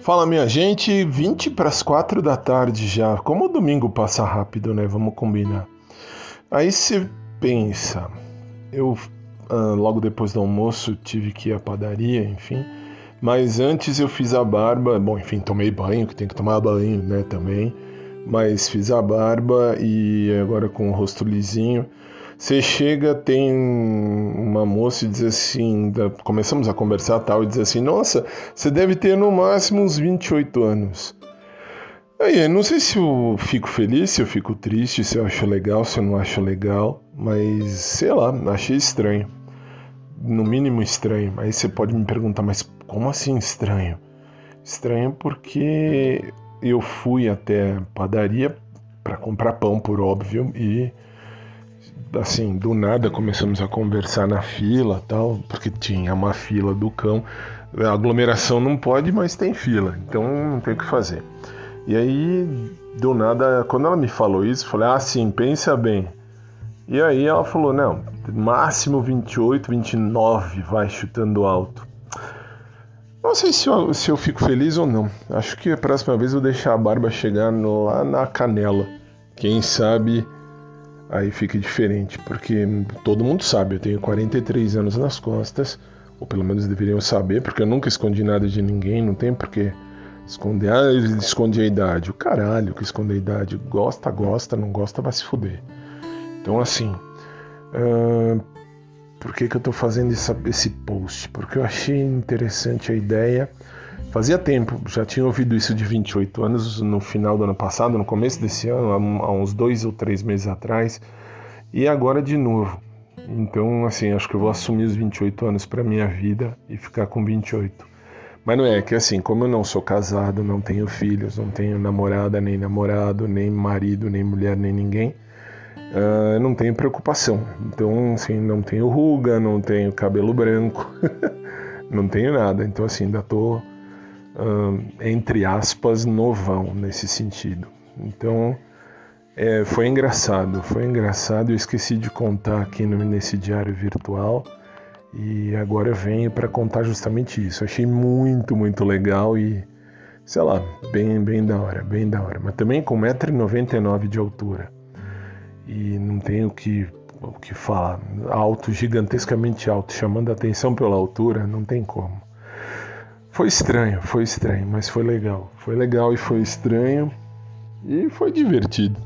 Fala minha gente, 20 para as 4 da tarde já. Como o domingo passa rápido, né? Vamos combinar. Aí você pensa, eu ah, logo depois do almoço tive que ir à padaria, enfim. Mas antes eu fiz a barba, bom, enfim, tomei banho, que tem que tomar banho, né, também. Mas fiz a barba e agora com o rosto lisinho. Você chega, tem uma moça e diz assim, começamos a conversar tal, e diz assim, nossa, você deve ter no máximo uns 28 anos. Aí, não sei se eu fico feliz, se eu fico triste, se eu acho legal, se eu não acho legal, mas sei lá, achei estranho. No mínimo estranho. Aí você pode me perguntar, mas como assim estranho? Estranho porque eu fui até a padaria para comprar pão, por óbvio, e assim, do nada começamos a conversar na fila, tal, porque tinha uma fila do cão. A aglomeração não pode, mas tem fila, então não tem o que fazer. E aí, do nada, quando ela me falou isso, eu falei: "Ah, sim, pensa bem". E aí ela falou: "Não, máximo 28, 29, vai chutando alto". Não sei se eu, se eu fico feliz ou não. Acho que a próxima vez eu vou deixar a barba chegar lá na canela. Quem sabe aí fica diferente, porque todo mundo sabe, eu tenho 43 anos nas costas, ou pelo menos deveriam saber, porque eu nunca escondi nada de ninguém, não tem porque esconder. Ah, ele esconde a idade. O caralho que esconde a idade. Gosta, gosta, não gosta, vai se fuder. Então, assim, uh, por que, que eu tô fazendo essa, esse post? Porque eu achei interessante a ideia. Fazia tempo, já tinha ouvido isso de 28 anos no final do ano passado, no começo desse ano, há uns dois ou três meses atrás, e agora de novo. Então, assim, acho que eu vou assumir os 28 anos para minha vida e ficar com 28. Mas não é que assim, como eu não sou casado, não tenho filhos, não tenho namorada, nem namorado, nem marido, nem mulher, nem ninguém, uh, não tenho preocupação. Então, assim, não tenho ruga, não tenho cabelo branco, não tenho nada. Então, assim, ainda tô entre aspas, novão nesse sentido. Então, é, foi engraçado, foi engraçado. Eu esqueci de contar aqui no, nesse diário virtual e agora eu venho para contar justamente isso. achei muito, muito legal e, sei lá, bem, bem da hora, bem da hora. Mas também com 1,99m de altura e não tenho o que, o que falar. Alto, gigantescamente alto, chamando a atenção pela altura, não tem como. Foi estranho, foi estranho, mas foi legal. Foi legal e foi estranho e foi divertido.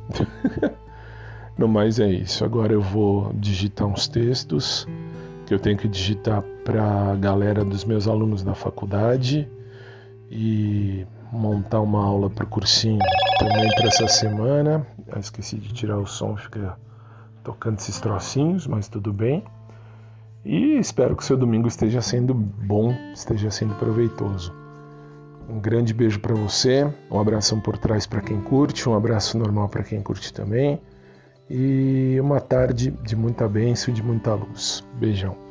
no mais é isso. Agora eu vou digitar uns textos que eu tenho que digitar para a galera dos meus alunos da faculdade e montar uma aula para o cursinho também para essa semana. Eu esqueci de tirar o som, fica tocando esses trocinhos, mas tudo bem. E espero que o seu domingo esteja sendo bom, esteja sendo proveitoso. Um grande beijo para você, um abração por trás para quem curte, um abraço normal para quem curte também. E uma tarde de muita bênção e de muita luz. Beijão.